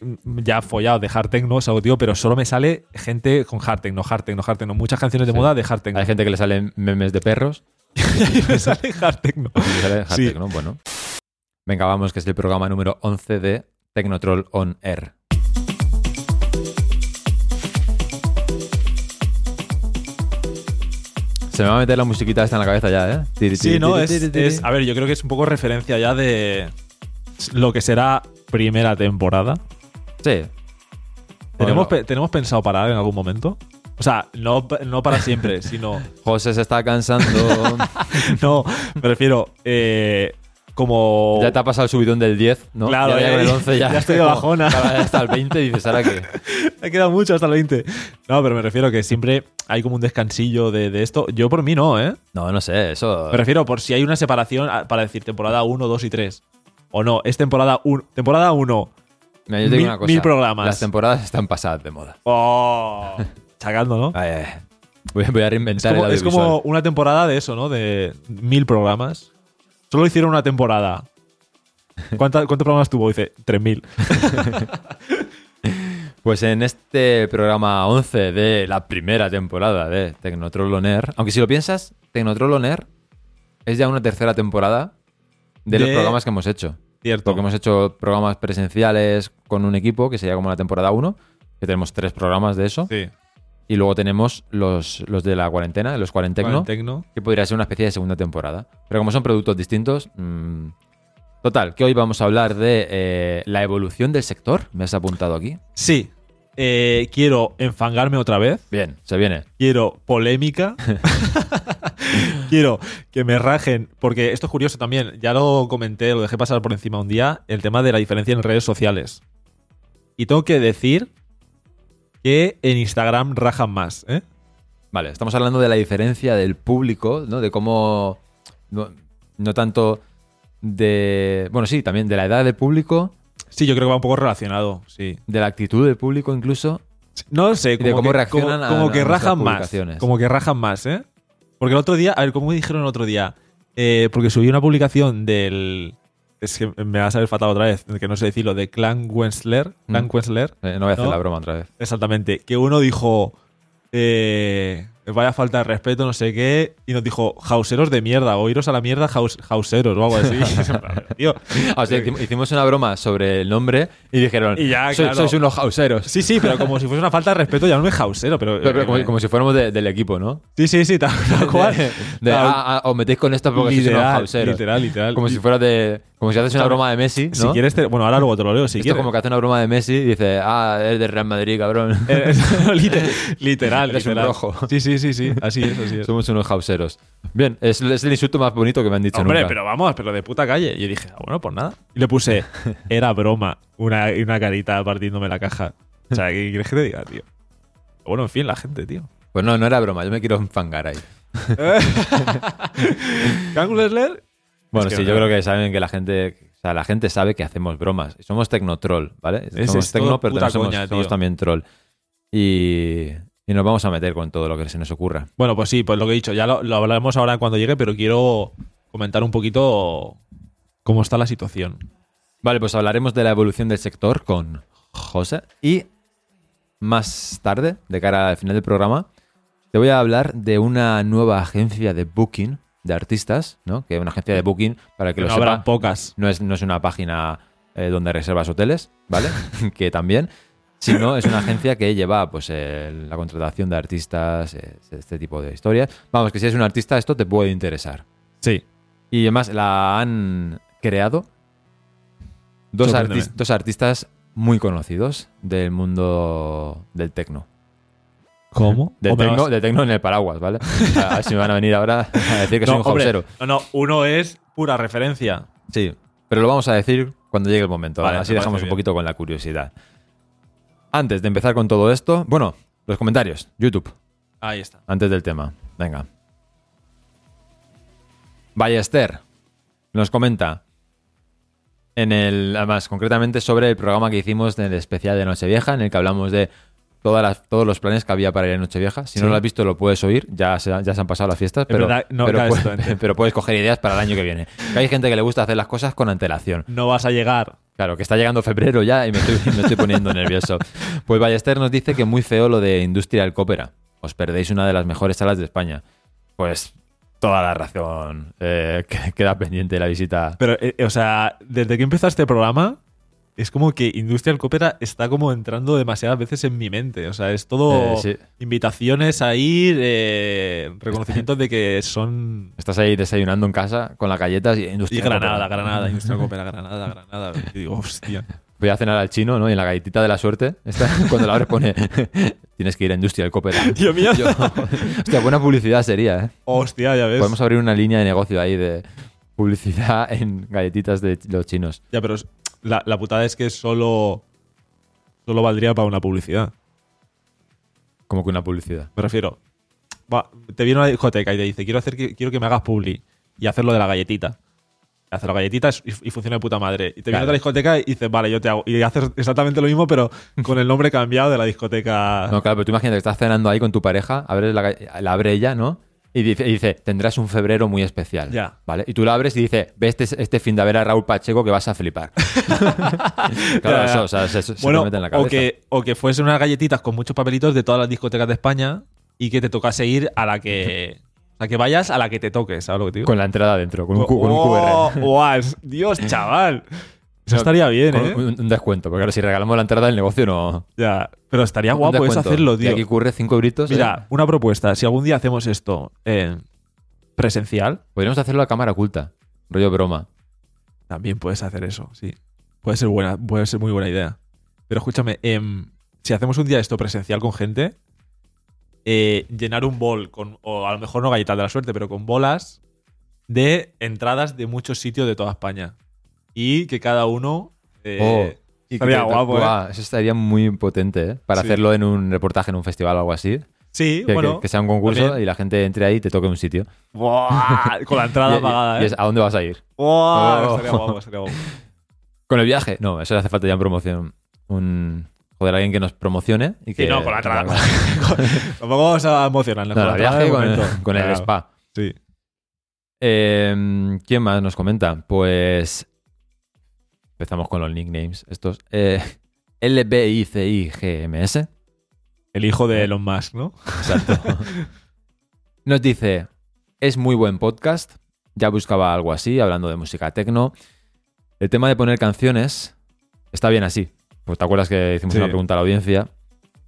mm, ya follado de hard techno, es algo tío, pero solo me sale gente con hard techno, hard techno, hard techno. Muchas canciones de Sí. moda de hard techno. Hay gente que le salen memes de perros. y me sale hard techno. y le sale hard Sí. techno, Bueno. Venga, vamos, que es el programa número 11 de Tecnotroll On Air. Se me va a meter la musiquita esta en la cabeza ya, ¿eh? Tiri, Sí, tiri, no, tiri, es- A ver, yo creo que es un poco referencia ya de lo que será primera temporada. Sí. ¿Tenemos, pe- ¿Tenemos pensado parar en algún momento? O sea, no, no para siempre, sino. José se está cansando. No, me refiero. eh, como. ya te ha pasado el subidón del 10, ¿no? Claro, ya, ya ya- con el 11 ya. ya estoy de bajona. Claro, ya hasta el 20 y dices, ¿ahora qué? Me queda mucho hasta el 20. No, pero me refiero que siempre hay como un descansillo de, de esto. Yo por mí no, ¿eh? No, no sé, eso. Me refiero por si hay una separación a- para decir temporada 1, 2 y 3. O no, es temporada 1. Temporada 1. Mira, yo te digo mil- una cosa. mil programas. Las temporadas están pasadas de moda. Oh. Chacando, ¿no? Ay, ay. Voy, voy a Es reinventar como, el es como una temporada de eso, ¿no? De mil programas. Solo hicieron una temporada. ¿Cuánta- ¿Cuántos programas tuvo? Dice, 3000. Pues en este programa 11 de la primera temporada de Tecnotroll On Air, aunque si lo piensas, Tecnotroll On Air es ya una tercera temporada de, los programas que hemos hecho. Cierto. Porque hemos hecho programas presenciales con un equipo, que sería como la temporada 1, que tenemos tres programas de eso. Sí. Y luego tenemos los, los de la cuarentena, los cuarentecno, Tecno. que podría ser una especie de segunda temporada. Pero como son productos distintos... mm, Total, que hoy vamos a hablar de eh, la evolución del sector. ¿Me has apuntado aquí? Sí. Eh, quiero enfangarme otra vez. Bien, se viene. Quiero polémica. quiero que me rajen. Porque esto es curioso también. Ya lo comenté, lo dejé pasar por encima un día. El tema de la diferencia en redes sociales. Y tengo que decir que en Instagram rajan más, ¿eh? Vale, estamos hablando de la diferencia del público, ¿no? De cómo. No, no tanto de. Bueno, sí, también de la edad del público, Sí, yo creo que va un poco relacionado, sí. de la actitud del público incluso. No sé, de como cómo que, reaccionan como, a- como a que nuestras rajan más. Como que rajan más, ¿eh? Porque el otro día, a ver, ¿cómo dijeron el otro día? Eh, porque subí una publicación del. Es que me va a salir fatal otra vez, que no sé decirlo, de Clan Wensler. Clan Mm. Wensler, Eh, no voy a hacer ¿No? la broma otra vez. exactamente. Que uno dijo. Eh, vaya falta de respeto, no sé qué. Y nos dijo, hauseros de mierda, o iros a la mierda, hauseros, o algo así. Tío. Ah, o sea, hicim- hicimos una broma sobre el nombre y dijeron: Y ya, "Sois- claro. Sois unos hauseros. Sí, sí, pero como si fuese una falta de respeto, llamarme hausero, pero. Pero, pero como, eh, como si fuéramos de- del equipo, ¿no? Sí, sí, sí, tal, cual. De, ah, ah, os metéis con esto porque sois unos literal, hauseros. literal, literal. Como si fuera de. Como si haces una broma de Messi, ¿no? Si quieres, te- bueno, ahora luego te lo leo. Si Esto quieres. como que hace una broma de Messi y dice, ah, eres de Real Madrid, cabrón. Eh, liter- literal, Eres un literal. rojo. Sí, sí, sí, sí. Así es, así es. Somos unos hauseros. Bien, es, es el insulto más bonito que me han dicho Hombre, nunca. pero vamos, pero de puta calle. Y yo dije, ah, bueno, pues nada. Y le puse, era broma, una, una carita partiéndome la caja. O sea, ¿qué quieres que te diga, tío? Bueno, en fin, la gente, tío. Pues no, no era broma, yo me quiero enfangar ahí. ¿Kang Lesler? Bueno, Es que sí, no. yo creo que saben que la gente, o sea, la gente sabe que hacemos bromas. Somos tecnotroll, ¿vale? Es- somos es tecno, pero también somos, coña, somos tío. también troll. Y, y nos vamos a meter con todo lo que se nos ocurra. Bueno, pues sí, pues lo que he dicho, ya lo, lo hablaremos ahora cuando llegue, pero quiero comentar un poquito cómo está la situación. Vale, pues hablaremos de la evolución del sector con José. Y más tarde, de cara al final del programa, te voy a hablar de una nueva agencia de booking de artistas, ¿no? Que es una agencia de booking, para que lo no sepa, habrán pocas. no es, no es una página eh, donde reservas hoteles, ¿vale? que también, sino es una agencia que lleva pues la contratación de artistas, eh, este tipo de historias. Vamos, que si eres un artista esto te puede interesar. Sí. Y además la han creado dos, dos artistas muy conocidos del mundo del tecno. ¿Cómo? Del ¿O me tecno, vas- del tecno en el paraguas, ¿vale? A ver si me van a venir ahora a decir que soy un hombre, hausero. no, no, uno es pura referencia. Sí, pero lo vamos a decir cuando llegue el momento. Vale, Así dejamos un bien. poquito con la curiosidad. Antes de empezar con todo esto, bueno, los comentarios, YouTube, Ahí está. antes del tema. Venga. Ballester nos comenta en el, además, concretamente sobre el programa que hicimos del especial de Nochevieja, en el que hablamos de todas las, todos los planes que había para ir a Nochevieja. Si no lo has visto, lo puedes oír, ya se, ya se han pasado las fiestas, pero, verdad, no, pero, puedes, exactamente. pero puedes coger ideas para el año que viene. Que hay gente que le gusta hacer las cosas con antelación. No vas a llegar Claro, que está llegando febrero ya y me estoy, me estoy poniendo nervioso. Pues Ballester nos dice que muy feo lo de Industrial Copera. Os perdéis una de las mejores salas de España. Pues toda la razón. Eh, que- queda pendiente la visita. Pero, eh, o sea, desde que empezó este programa, es como que Industrial Coopera está como entrando demasiadas veces en mi mente. O sea, es todo Eh, sí. invitaciones a ir, eh, reconocimientos de que son. Estás ahí desayunando en casa con las galletas y Y Industrial Granada, Copera. Granada, Industrial Coopera, Granada, Granada. Y digo, hostia. Voy a cenar al chino, ¿no? Y en la galletita de la suerte, esta, cuando la abres pone tienes que ir a Industrial Copera. Dios mío. Yo- hostia, buena publicidad sería, ¿eh? Hostia, ya ves. Podemos abrir una línea de negocio ahí de publicidad en galletitas de los chinos. Ya, pero la, la putada es que solo. Solo valdría para una publicidad. Como que una publicidad. Me refiero. Va, te viene una discoteca y te dice, quiero hacer que, quiero que me hagas publi y hacerlo de la galletita. Hacer la galletita y, y funciona de puta madre. Y te viene Claro. otra discoteca y dices, vale, yo te hago. Y haces exactamente lo mismo, pero con el nombre cambiado de la discoteca. No, claro, pero tú imagínate que estás cenando ahí con tu pareja, abres la, la abre ella, ¿no? Y dice, y dice, tendrás un febrero muy especial. Ya. ¿Vale? Y tú la abres y dice, ve este, este fin de ver a Raúl Pacheco que vas a flipar. claro, Ya, eso, o sea, se, se te bueno, mete en la o cabeza. que, o que fuesen unas galletitas con muchos papelitos de todas las discotecas de España y que te tocase ir a la que. O sea, que vayas a la que te toques, ¿sabes lo que te digo? Con la entrada dentro, con un, cu- con un Oh, QR. guau, es- Dios, chaval. Eso estaría bien, ¿eh? un, un descuento, porque ahora si regalamos la entrada del negocio no. Ya. Pero estaría guapo eso descuento. hacerlo, Y tío. aquí ocurre 5 euritos. ¿eh? Mira, una propuesta. Si algún día hacemos esto en presencial, Podríamos hacerlo a cámara oculta. Rollo broma. también puedes hacer eso, sí. Puede ser buena, puede ser muy buena idea. Pero escúchame, em, si hacemos un día esto presencial con gente, eh, llenar un bol con, o a lo mejor no galletas de la suerte, pero con bolas de entradas de muchos sitios de toda España. Y que cada uno. eh, Oh, Y estaría que- guapo, ¿eh? Guau, Eso estaría muy potente, ¿eh? Para Sí. hacerlo en un reportaje, en un festival o algo así. Sí, Que, bueno. que- que sea un concurso también. y la gente entre ahí y te toque un sitio. Buah, con la entrada Y- pagada, y ¿eh? es, ¿A dónde vas a ir? Buah, Oh. estaría guapo, estaría guapo. ¿Con el viaje? No, eso le hace falta ya en promoción. Un. Joder, alguien que nos promocione y que. Sí, no, con la entrada. Tampoco vamos a emocionarnos. No, con el viaje con, con el Claro, spa. Sí. Eh, ¿Quién más nos comenta? Pues. Empezamos con los nicknames. Estos. Eh, LBICIGMS. El hijo de Elon Musk, ¿no? Exacto. Nos dice: Es muy buen podcast. Ya buscaba algo así, hablando de música tecno. El tema de poner canciones está bien así. Pues te acuerdas que hicimos Sí. una pregunta a la audiencia.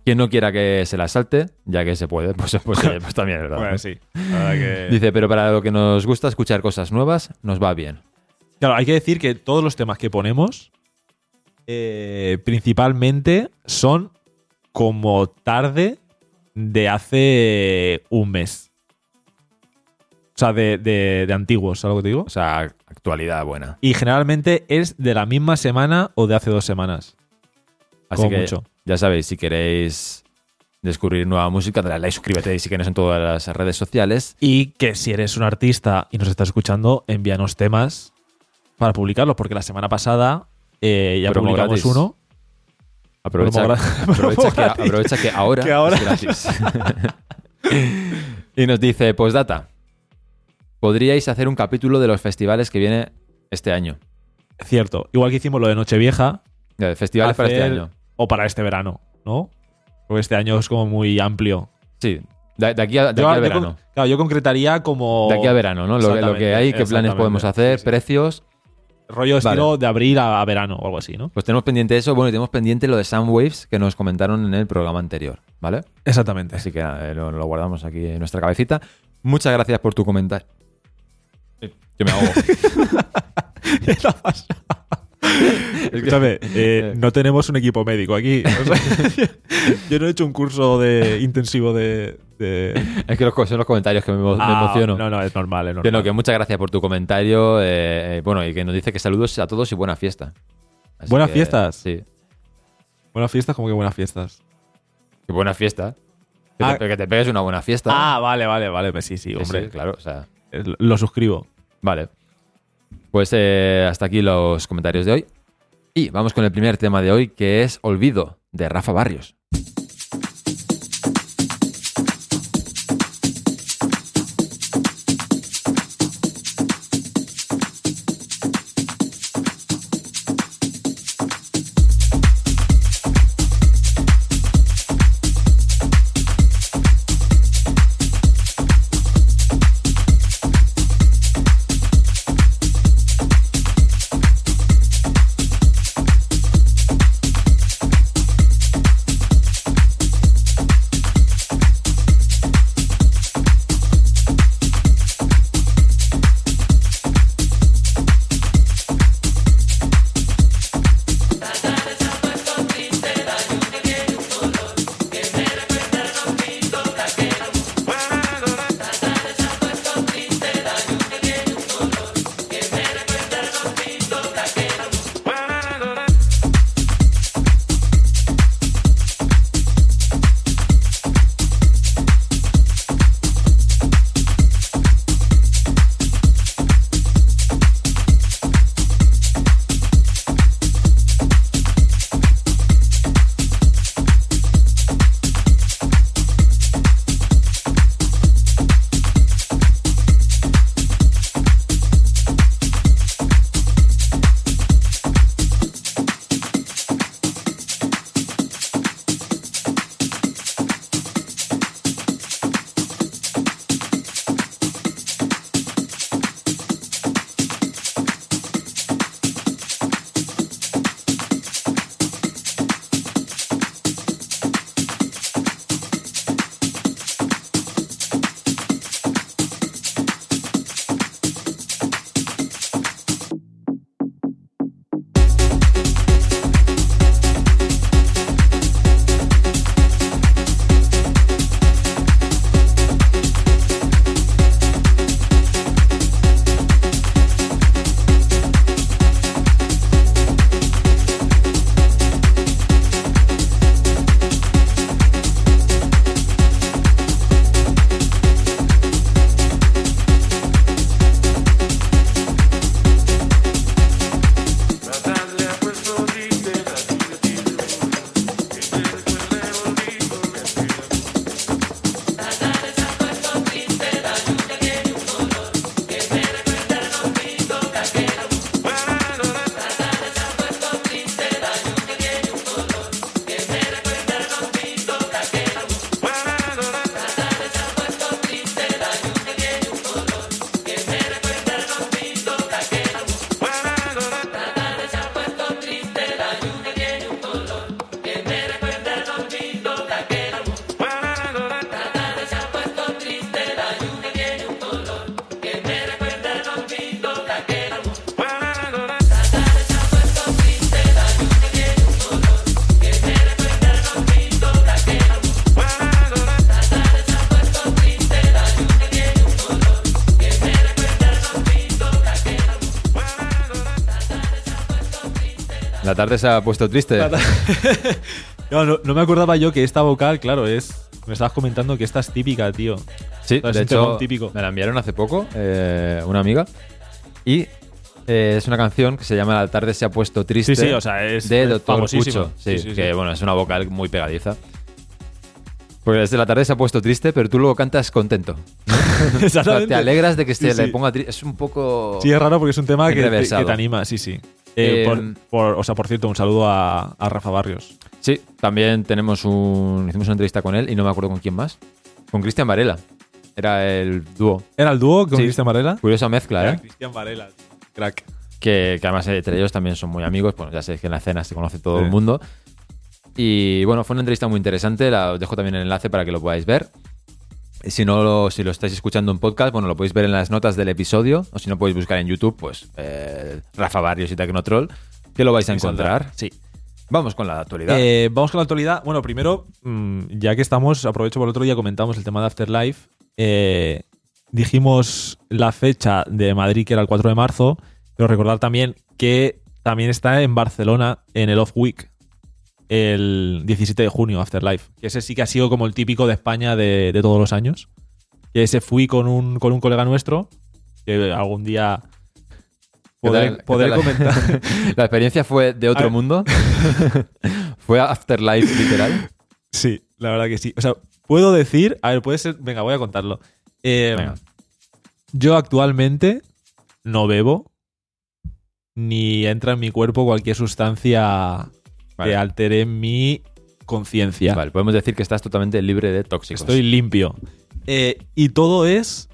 Quien no quiera que se la salte, ya que se puede, pues, pues, pues también es verdad. Bueno, sí. La verdad que- Dice, pero para lo que nos gusta escuchar cosas nuevas, nos va bien. Claro, hay que decir que todos los temas que ponemos eh, principalmente son como tarde de hace un mes. O sea, de, de- de antiguos, ¿sabes lo que te digo? O sea, actualidad buena. Y generalmente es de la misma semana o de hace dos semanas. Así Como que mucho. ya sabéis, si queréis descubrir nueva música, dale like, suscríbete y síguenos en todas las redes sociales. Y que si eres un artista y nos estás escuchando, envíanos temas para publicarlos, porque la semana pasada eh, ya Promo publicamos gratis. uno. Aprovecha, Promo gra- aprovecha, promo que, gratis. aprovecha que ahora, Que ahora- es gratis. y nos dice, postdata, podríais hacer un capítulo de los festivales que viene este año. Cierto. Igual que hicimos lo de Nochevieja, De festivales para este hacer- año. o para este verano, ¿no? Porque este año es como muy amplio. Sí, de, de aquí, a, de Yo- aquí al yo verano. claro, yo concretaría como. De aquí a verano, ¿no? Lo, lo que Exactamente, hay, qué planes exactamente. podemos hacer, Sí, sí. precios. Rollo Vale. estilo de abril a, a verano o algo así, ¿no? Pues tenemos pendiente eso. Bueno, y tenemos pendiente lo de Soundwaves que nos comentaron en el programa anterior, ¿vale? Exactamente. Así que eh, lo, lo guardamos aquí en nuestra cabecita. Muchas gracias por tu comentario. Yo me ahogo. ¿Qué te ha? Escúchame, eh, no tenemos un equipo médico aquí. O sea, yo no he hecho un curso de intensivo de. De- es que los, son los comentarios que me, me Ah, emociono. No, no, es normal, es Que normal. no, que muchas gracias por tu comentario. eh, eh, bueno, y que nos dice que saludos a todos y buena fiesta. Así ¿Buenas que, fiestas? Sí. Buenas fiestas, como que buenas fiestas. Que buena fiesta. Que, Ah. te, que te pegues una buena fiesta. Ah, vale, vale, vale. Pues sí, sí, hombre. sí, claro. O sea, Eh, Lo suscribo. Vale. Pues eh, hasta aquí los comentarios de hoy. Y vamos con el primer tema de hoy, que es Olvido, de Rafa Barrios. La tarde se ha puesto triste. no, no, no me acordaba yo que esta vocal, claro, es. Me estabas comentando que esta es típica, tío. Sí, O sea, es de hecho, típico. me la enviaron hace poco, eh, una amiga. Y eh, es una canción que se llama La tarde se ha puesto triste. Sí, sí, o sea, es. de Doctor. Pucho. Sí, Sí, que bueno, es una vocal muy pegadiza. Porque desde la tarde se ha puesto triste, pero tú luego cantas contento. O sea, Exactamente. te alegras de que se Sí, le ponga triste. Es un poco. Sí, es raro porque es un tema que que te anima, sí, sí. Eh, Eh, por, por- o sea, por cierto, un saludo a, a Rafa Barrios. Sí, también tenemos un. Hicimos una entrevista con él y no me acuerdo con quién más. Con Cristian Varela. Era el dúo. ¿Era el dúo con Sí. Cristian Varela? Curiosa mezcla, ¿eh? Cristian Varela, crack. que, que además entre ellos también son muy amigos, bueno, ya sabéis que en la escena se conoce todo Sí. el mundo. Y bueno, fue una entrevista muy interesante, la, os dejo también el enlace para que lo podáis ver. Si no lo, si lo estáis escuchando en podcast, bueno, lo podéis ver en las notas del episodio, o si no podéis buscar en YouTube, pues eh, Rafa Barrios y Tecnotroll, que lo vais a encontrar. Sí. Vamos con la actualidad. Eh, vamos con la actualidad. Bueno, primero, mm, ya que estamos, aprovecho por el otro día, comentamos el tema de Afterlife. Eh, dijimos la fecha de Madrid, que era el 4 de marzo, pero recordar también que también está en Barcelona en el Off Week, el 17 de junio, Afterlife. Que ese sí que ha sido como el típico de España de, de todos los años. Que ese fui con un, con un colega nuestro, que algún día ¿Qué podré, tal- la- comentar. la experiencia fue de otro ver. mundo. fue Afterlife, literal. Sí, la verdad que sí. O sea, puedo decir, a ver, puede ser, venga, voy a contarlo. Eh, Venga. Yo actualmente no bebo ni entra en mi cuerpo cualquier sustancia Vale. que altere mi conciencia. Vale, podemos decir que estás totalmente libre de tóxicos. Estoy limpio. Eh, y todo es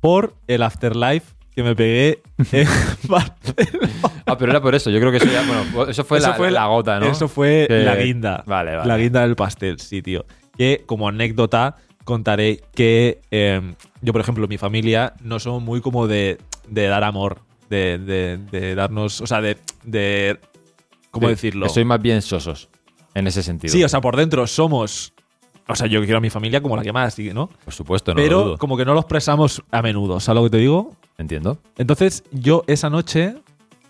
por el afterlife que me pegué en Barcelona. Ah, pero era por eso. Yo creo que eso ya, bueno, eso fue, Eso la, fue la gota, ¿no? Eso fue Que- la guinda. Vale, vale. La guinda del pastel, sí, tío. Que como anécdota contaré que eh, yo, por ejemplo, mi familia no somos muy como de, de dar amor, de, de- de darnos, o sea, de... ¿Cómo Sí, decirlo? Que soy más bien sosos, en ese sentido. Sí, o sea, por dentro somos... O sea, yo quiero a mi familia como la que más, ¿no? Por supuesto, no lo Pero dudo. como que no lo expresamos a menudo, ¿sabes lo que te digo? Entiendo. Entonces, yo esa noche,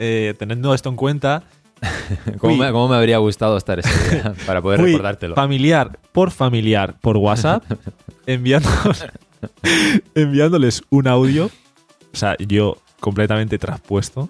eh, teniendo esto en cuenta, ¿Cómo Fui- me, cómo me habría gustado estar ese día para poder recordártelo? familiar por familiar por WhatsApp, enviándonos- enviándoles un audio, o sea, yo completamente traspuesto,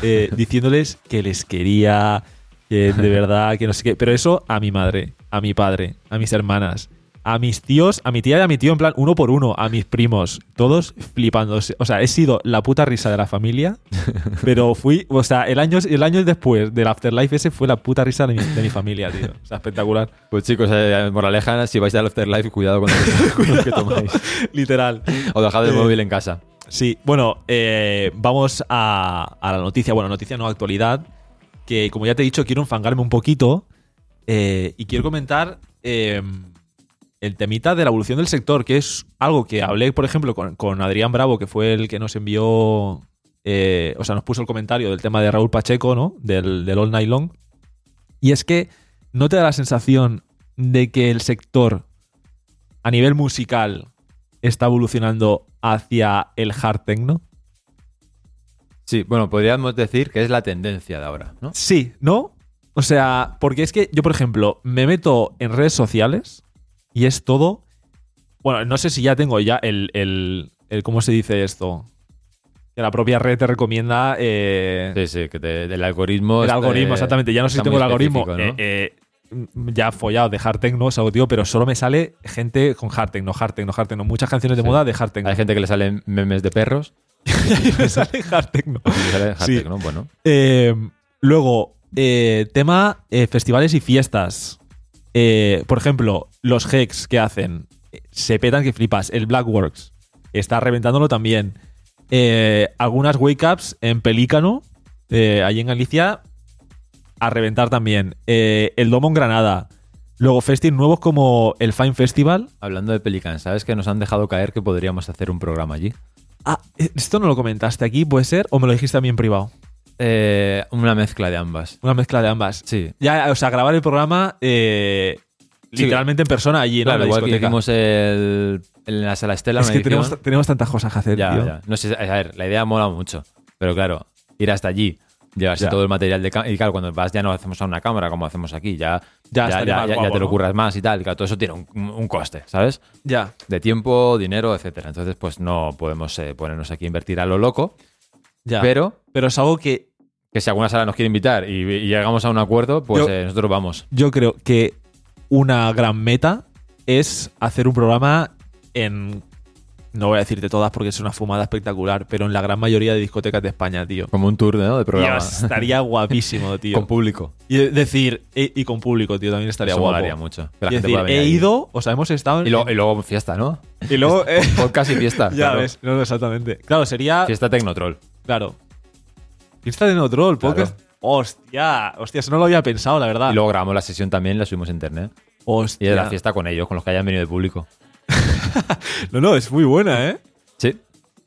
eh, diciéndoles que les quería, que de verdad, que no sé qué. Pero eso a mi madre, a mi padre, a mis hermanas, a mis tíos, a mi tía y a mi tío, en plan, uno por uno, a mis primos, todos flipando. O sea, he sido la puta risa de la familia, pero fui, o sea, el año, el año después del Afterlife ese fue la puta risa de mi, de mi familia, tío. O sea, espectacular. Pues chicos, eh, moraleja, si vais al Afterlife, cuidado con lo que, con lo que tomáis. Literal. O dejad el Eh, móvil en casa. Sí, bueno, eh, vamos a, a la noticia. Bueno, noticia no actualidad. Que como ya te he dicho, quiero enfangarme un poquito. eh, y quiero comentar eh, el temita de la evolución del sector, que es algo que hablé, por ejemplo, con, con Adrián Bravo, que fue el que nos envió. eh, o sea, nos puso el comentario del tema de Raúl Pacheco, ¿no? Del, del All Night Long. Y es que no te da la sensación de que el sector a nivel musical está evolucionando hacia el hard techno. Sí, bueno, podríamos decir que es la tendencia de ahora, ¿no? Sí, ¿no? O sea, porque es que yo, por ejemplo, me meto en redes sociales y es todo. Bueno, no sé si ya tengo ya el. el, el- ¿Cómo se dice esto? Que la propia red te recomienda. eh, Sí, sí, que te- el algoritmo. el algoritmo, exactamente. Ya no sé si tengo el algoritmo eh, eh, ya follado de hard techno, es algo tío, pero solo me sale gente con hard techno, hard techno, hard techno. Muchas canciones de Sí. moda de hard techno. Hay gente que le salen memes de perros. y me sale hard techno. le sale hard Sí. techno, Bueno, Eh, luego, eh, tema eh, festivales y fiestas. Eh, por ejemplo, los Hex que hacen. Se petan que flipas. El Blackworks está reventándolo también. Algunas wake ups en Pelícano, allí en Galicia, a reventar también. Eh, el Domo en Granada. Luego, festivals nuevos como el Fine Festival. hablando de Pelican, ¿sabes que nos han dejado caer que podríamos hacer un programa allí? Ah, esto no lo comentaste aquí, ¿puede ser? ¿O me lo dijiste a mí en privado? Eh, una mezcla de ambas. Una mezcla de ambas. Sí. Ya, o sea, grabar el programa eh, Sí. literalmente en persona allí, ¿no? Claro, en la igual que discoteca. hicimos el, en la sala Estela. Es que tenemos, tenemos tantas cosas que hacer, Ya, tío. ya. No sé, a ver, la idea mola mucho. Pero claro, ir hasta allí Llevarse Ya. todo el material de cámara. Y claro, cuando vas ya no hacemos a una cámara como hacemos aquí, ya, Ya ya, ya- guapo, te lo ¿no? curras más y tal. Y claro, todo eso tiene un, un coste, ¿sabes? Ya. De tiempo, dinero, etcétera. Entonces, pues no podemos eh, ponernos aquí a invertir a lo loco. Ya. Pero Pero es algo que que si alguna sala nos quiere invitar y, y llegamos a un acuerdo, pues Yo- eh, nosotros vamos. yo creo que una gran meta es hacer un programa en. No voy a decirte todas porque es una fumada espectacular, pero en la gran mayoría de discotecas de España, tío. Como un tour ¿no? de programa. Dios, estaría guapísimo, tío. Con público. Y decir, e- y con público, tío, también estaría Eso guapo. molaría mucho. Que la Y gente decir, he ido, o sea, hemos estado en. Y, luego- y luego fiesta, ¿no? y luego, eh, Podcast y fiesta. ya claro. ves, no, no, exactamente. Claro, sería. Fiesta Tecnotroll. Claro. Fiesta de Notrol, Claro. podcast. Hostia, hostia, eso no lo había pensado, la verdad. Y luego grabamos la sesión también y la subimos a internet. Y Hostia. de la fiesta con ellos, con los que hayan venido de público. No, no, es muy buena, ¿eh? Sí.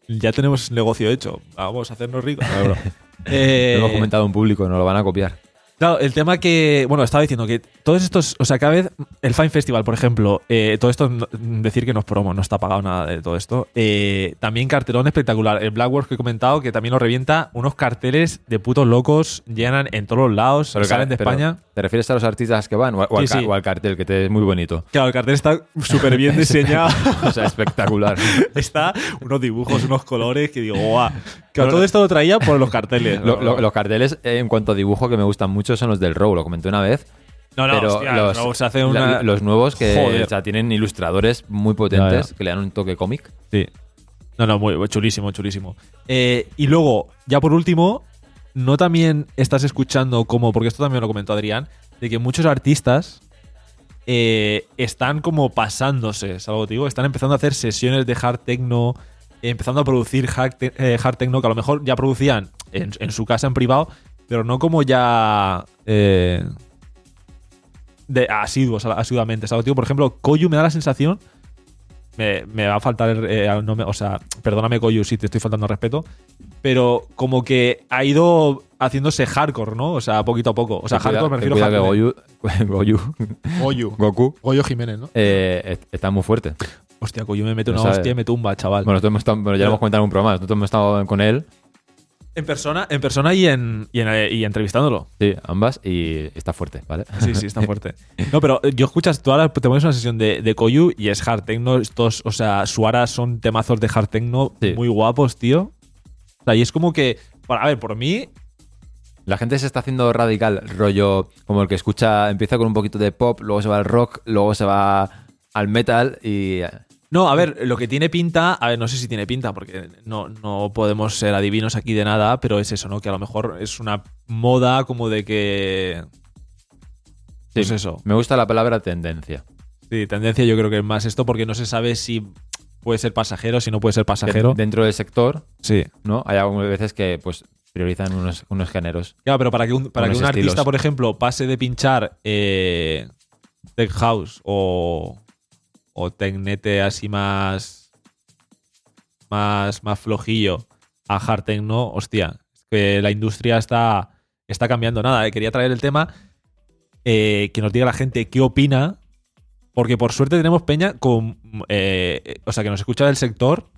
Ya tenemos negocio hecho. Vamos a hacernos ricos. No. Eh, Lo hemos comentado en público, nos lo van a copiar. Claro, el tema que. Bueno, estaba diciendo que todos estos. O sea, cada vez. El Fine Festival, por ejemplo. eh, todo esto. Decir que no es promo, no está pagado nada de todo esto. eh, también cartelón espectacular. El Blackworks que he comentado, que también lo revienta. Unos carteles de putos locos. Llenan en todos los lados. Pero, salen de pero, España. ¿Te refieres a los artistas que van? O, o al, Sí, ca- sí. o al cartel, que te es muy bonito. Claro, el cartel está súper bien diseñado. o sea, espectacular. está unos dibujos, unos colores que digo, guau. Claro, todo esto lo traía por los carteles. Lo- lo- los carteles, eh, en cuanto a dibujo, que me gustan mucho son los del Row, lo comenté una vez. no, no, pero hostia, los, se hace una. la- los nuevos que Joder. o sea, tienen ilustradores muy potentes Ya, ya. que le dan un toque cómic. Sí. No, no, muy, muy chulísimo, chulísimo. Eh, y luego, ya por último, no también estás escuchando como, porque esto también lo comentó Adrián, de que muchos artistas eh, están como pasándose, ¿sabes lo que te digo? Están empezando a hacer sesiones de hard techno, empezando a producir hard, te- eh, hard techno que a lo mejor ya producían en, en su casa en privado, pero no como ya eh, de asiduos, asiduamente, ¿sabes digo? Por ejemplo, Koyu me da la sensación me, me va a faltar, eh, no me- o sea, perdóname Koyu si te estoy faltando al respeto, pero como que ha ido haciéndose hardcore, ¿no? O sea, poquito a poco. O sea, hardcore me refiero a hardcore. que Goyu, Goyu, Goyu. Goku, Goyo Jiménez, ¿no? eh, est- está muy fuerte. Hostia, Koyu me mete No una sabe. hostia y me tumba, chaval. Bueno, nosotros estado- bueno, ya lo hemos comentado en un programa, nosotros hemos estado con él, en persona, en persona y en, y, en- y entrevistándolo. sí, ambas, y está fuerte, ¿vale? Sí, sí, está fuerte. No, pero eh, yo escuchas, tú ahora te pones una sesión de, de Koyu y es hard techno. Estos, o sea, Suara son temazos de hard techno Sí. muy guapos, tío. O sea, y es como que, a ver, por mí, La gente se está haciendo radical, rollo como el que escucha, empieza con un poquito de pop, luego se va al rock, luego se va al metal y... No, a ver, lo que tiene pinta, a ver, no sé si tiene pinta, porque no, no podemos ser adivinos aquí de nada, pero es eso, ¿no? Que a lo mejor es una moda como de que. Pues Sí, eso. Me gusta la palabra tendencia. Sí, tendencia yo creo que es más esto, porque no se sabe si puede ser pasajero, si no puede ser pasajero. De- Dentro del sector, Sí. ¿no? Hay algunas veces que pues priorizan unos, unos géneros. Claro, pero para que un, para que un artista, por ejemplo, pase de pinchar eh, tech house o, o tecnete así más, más, más flojillo a hard techno, hostia, es que la industria está, está cambiando. Nada, eh, quería traer el tema, eh, que nos diga la gente qué opina, porque por suerte tenemos peña con, eh, o sea, que nos escucha del sector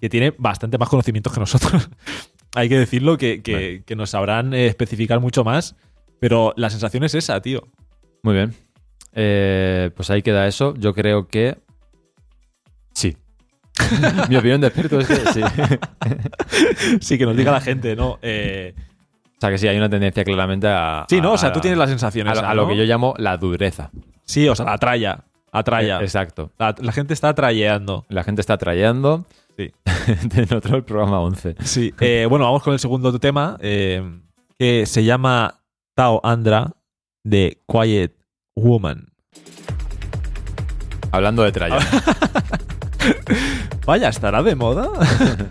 que tiene bastante más conocimientos que nosotros. Hay que decirlo, que, que- nos sabrán especificar mucho más, pero la sensación es esa, tío. Muy bien. Eh, pues ahí queda eso. Yo creo que... Sí. Mi opinión de experto es que sí. Sí, que nos diga la gente, ¿no? Eh, O sea que sí, hay una tendencia claramente a... sí, ¿no? O sea, a- tú tienes la sensación a, esa, a lo ¿no? que yo llamo la dureza. Sí, o sea, la tralla. Atraya. Eh, Exacto. La, la gente está tralleando. La gente está trayendo Sí. de otro el programa 11. Sí. Eh, bueno, vamos con el segundo tema, eh, que se llama Tao Andra de Quiet Woman. Hablando de trayar. Vaya, ¿estará de moda?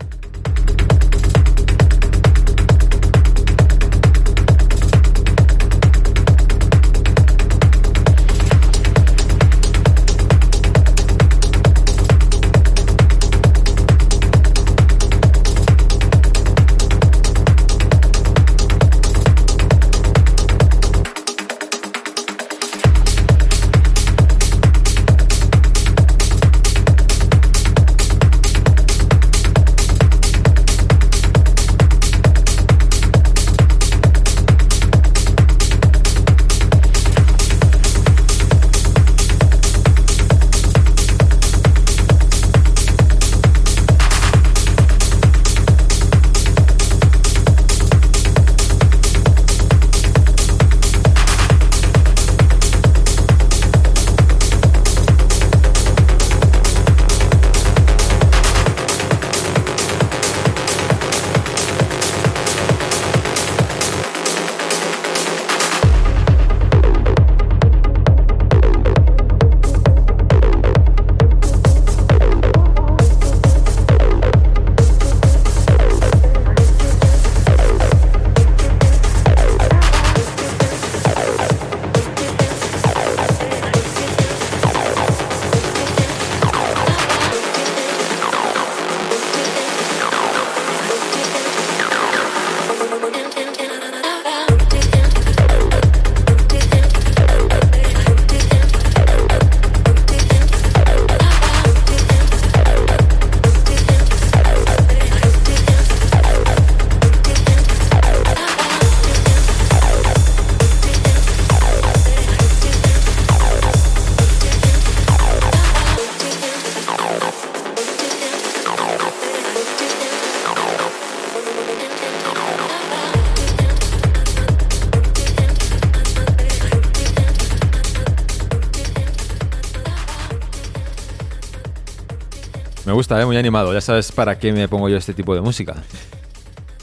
gusta, ¿eh? muy animado. Ya sabes para qué me pongo yo este tipo de música.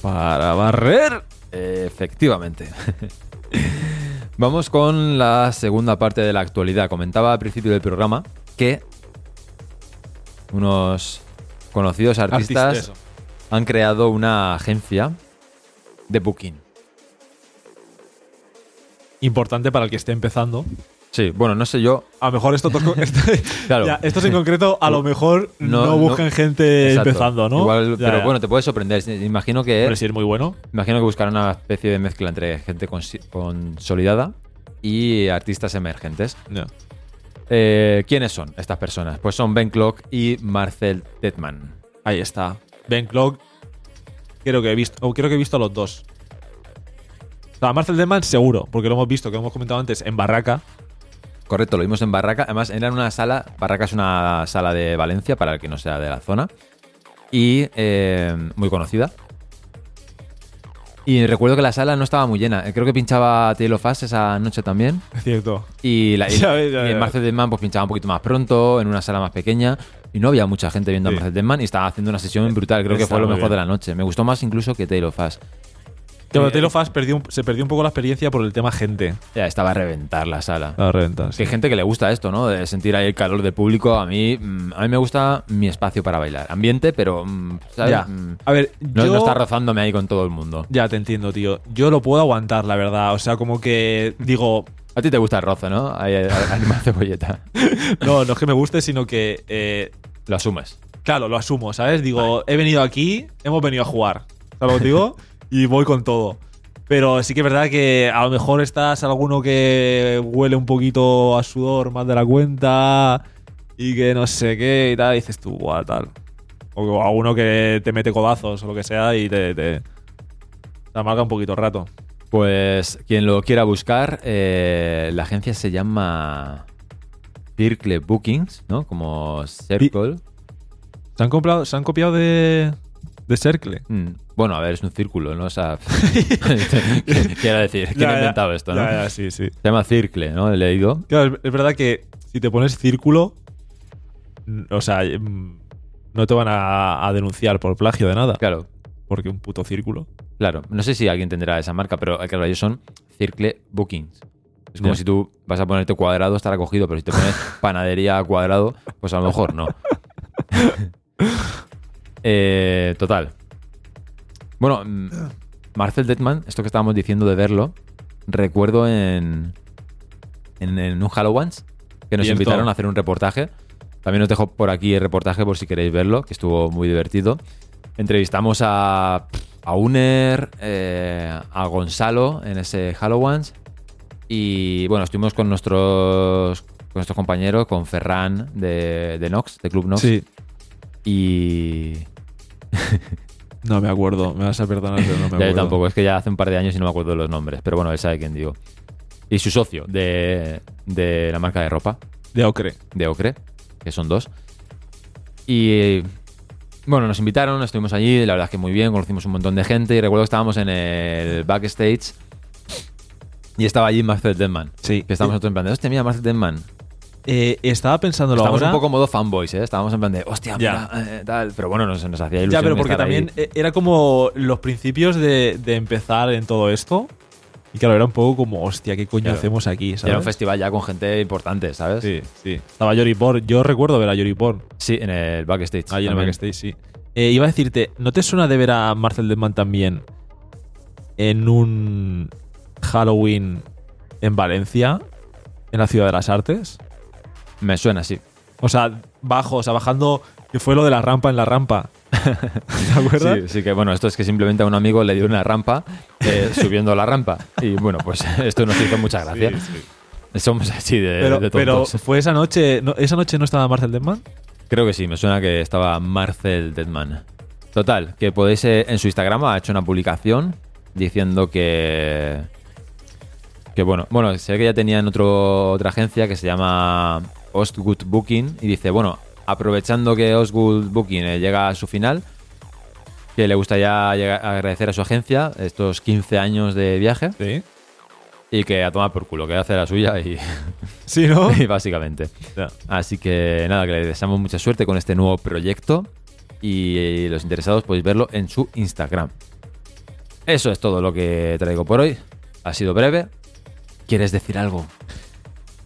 Para barrer. Efectivamente. Vamos con la segunda parte de la actualidad. Comentaba al principio del programa que unos conocidos artistas han creado una agencia de booking. Importante para el que esté empezando. Sí, bueno, no sé yo. A lo mejor esto, Claro. ya, estos en concreto, a lo mejor No, no, no. buscan gente Exacto. empezando, ¿no? Igual, Ya, pero ya. bueno, te puede sorprender. Imagino que Puede ser muy bueno. Imagino que buscarán una especie de mezcla entre gente consolidada y artistas emergentes. Eh, ¿Quiénes son estas personas? Pues son Ben Clock y Marcel Detman. Ahí está. Ben Clock. Creo que he visto. O creo que he visto a los dos. O sea, a Marcel Deman seguro, porque lo hemos visto, que lo hemos comentado antes, en Barraca. Correcto, lo vimos en Barraca. Además, era en una sala. Barraca es una sala de Valencia, para el que no sea de la zona. Y eh, muy conocida. Y recuerdo que la sala no estaba muy llena. Creo que pinchaba Taylor Fast esa noche también. Es cierto. Y, la, y, Ya ves, ya y ves. Marcel Deadman pues pinchaba un poquito más pronto, en una sala más pequeña. Y no había mucha gente viendo Sí. a Marcel Deadman y estaba haciendo una sesión brutal. Creo que fue lo mejor bien. de la noche. Me gustó más incluso que Taylor Fast. Claro, Eh, perdió un- se perdió un poco la experiencia por el tema gente. Ya estaba a reventar la sala. A reventar. Que hay gente que le gusta esto, ¿no? De sentir ahí el calor del público. A mí, mm, a mí me gusta mi espacio para bailar. Ambiente, pero, mm, ¿sabes? Ya. Mm, A ver, no, yo. no está rozándome ahí con todo el mundo. Ya te entiendo, tío. Yo lo puedo aguantar, la verdad. O sea, como que digo. A ti te gusta el roce, ¿no? Ahí, ahí, animal cebolleta. No, no es que me guste, sino que. eh, Lo asumes. claro, lo asumo, ¿sabes? Digo, he venido aquí, hemos venido a jugar. ¿Sabes lo que digo? y voy con todo. Pero sí que es verdad que a lo mejor estás alguno que huele un poquito a sudor más de la cuenta y que no sé qué y tal, y dices tú, guau, tal. O a uno que te mete codazos o lo que sea y te, te, te amarga un poquito el rato. Pues quien lo quiera buscar, eh, la agencia se llama Circle Bookings, ¿no? Como Circle. ¿Se han, comprado, se han copiado de, de Cercle? Mm, Bueno, a ver, es un círculo, ¿no? O sea, quiero decir, ¿quién ha inventado esto, no? Ya, ya, sí, sí. Se llama Circle, ¿no? He leído. Claro, es- verdad que si te pones círculo, o sea, mm, no te van a, a denunciar por plagio de nada. Claro, Porque un puto círculo. claro. No sé si alguien tendrá esa marca, pero eh, claro, ellos son Circle Bookings. Es como si tú vas a ponerte cuadrado, estará cogido, pero si te pones panadería cuadrado, pues a lo mejor no. Eh, total. Bueno, mm, Marcel Detman, esto que estábamos diciendo de verlo, recuerdo en, en, en un Halloween que nos Cierto. invitaron a hacer un reportaje. También os dejo por aquí el reportaje por si queréis verlo, que estuvo muy divertido. Entrevistamos a, a Uner, eh, a Gonzalo en ese Halloween. Y bueno, estuvimos con nuestros, con nuestros compañeros, con Ferran de, de Nox, de Club Nox. Y. No me acuerdo. Me vas a perdonar, pero no me acuerdo. yo tampoco, es que ya hace un par de años y no me acuerdo de los nombres. Pero bueno, él sabe quién digo. Y su socio de, de la marca de ropa, De Ocre. de Ocre, que son dos. Y bueno, nos invitaron, estuvimos allí, la verdad es que muy bien, conocimos un montón de gente. Y recuerdo que estábamos en el backstage y estaba allí Marcel Denman. Sí. Que estábamos nosotros en plan de, hostia, mira, Marcel Denman. Eh, estaba pensándolo Estábamos ahora. un poco modo fanboys, ¿eh? Estábamos en plan de, hostia, mira, eh, tal. Pero bueno, nos, nos hacía ilusión. Ya, pero porque ahí. también eh, era como los principios de, de empezar en todo esto. Y claro, era un poco como, hostia, ¿qué coño Claro. hacemos aquí? ¿sabes? Era un festival ya con gente importante, ¿sabes? Sí, sí. Estaba Yoripor. Yo recuerdo ver a Yoripor. Sí, en el backstage. Ahí en el backstage, sí. Eh, iba a decirte, ¿no te suena de ver a Marcel Detman también en un Halloween en Valencia, en la Ciudad de las Artes? Me suena, sí. O sea, bajo, o sea, bajando, que fue lo de la rampa en la rampa. ¿Te acuerdas? Sí, sí que bueno, esto es que simplemente a un amigo le dio una rampa eh, subiendo la rampa. Y bueno, pues esto nos hizo mucha gracia. Somos así de, Pero, de pero fue esa noche, no, ¿esa noche no estaba Marcel Detman? Creo que sí, me suena que estaba Marcel Deadman. Total, que podéis eh, en su Instagram ha hecho una publicación diciendo que. Que bueno, bueno, sé que ya tenían otro, otra agencia que se llama Ostgood Booking y dice, bueno, aprovechando que Ostgood Booking eh, llega a su final, que le gustaría llega- agradecer a su agencia estos 15 años de viaje Sí. Y que a tomar por culo, que hace la suya y, Sí, ¿no? y básicamente. Así que nada, que le deseamos mucha suerte con este nuevo proyecto y los interesados podéis verlo en su Instagram. Eso es todo lo que traigo por hoy. Ha sido breve. ¿Quieres decir algo?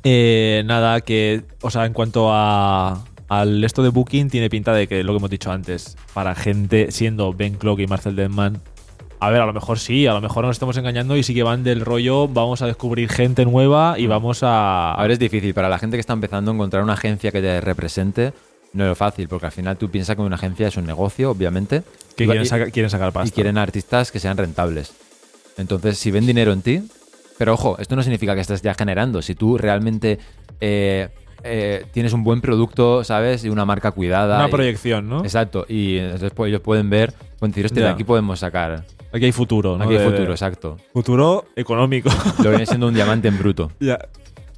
Eh, nada, que, o sea, en cuanto a, al esto de Booking, tiene pinta de que lo que hemos dicho antes, para gente siendo Ben Clock y Marcel Denman, a ver, a lo mejor sí, a lo mejor nos estamos engañando y sí que van del rollo, vamos a descubrir gente nueva y vamos a... A ver, es difícil. Para la gente que está empezando, encontrar una agencia que te represente no es fácil, porque al final tú piensas que una agencia es un negocio, obviamente. que quieren, saca- quieren sacar pasta. y quieren artistas que sean rentables. Entonces, si ven dinero en ti, pero ojo, esto no significa que estés ya generando. Si tú realmente eh, eh, tienes un buen producto, ¿sabes? Y una marca cuidada. Una y- proyección, ¿no? Exacto. Y entonces pues, ellos pueden ver, pueden decir, hostia, de aquí podemos sacar. Aquí hay futuro, ¿no? Aquí hay De- futuro, de- exacto. Futuro económico. Lo viene siendo un diamante en bruto. ya.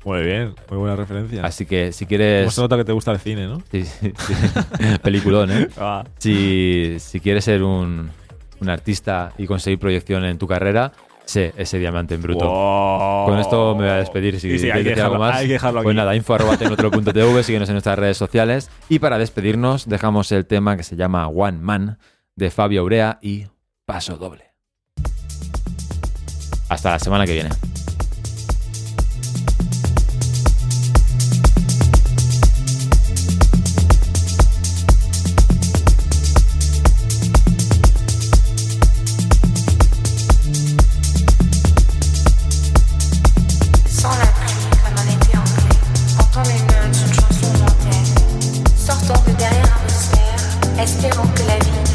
Muy bien, muy buena referencia. Así que si ¿Cómo quieres. se nota que te gusta el cine, no? Sí, sí, sí. Peliculón, ¿eh? Ah, Si, si quieres ser un, un artista y conseguir proyección en tu carrera, sé ese diamante en bruto. wow. Con esto me voy a despedir. Si Sí, sí, hay quieres que decir algo dejarlo- más, hay que dejarlo pues aquí. nada, info tecnotelo.tv, síguenos en nuestras redes sociales. Y para despedirnos, dejamos el tema que se llama One Man de Fabio Urea y Paso Doble. Hasta la semana que viene. espérons que la vie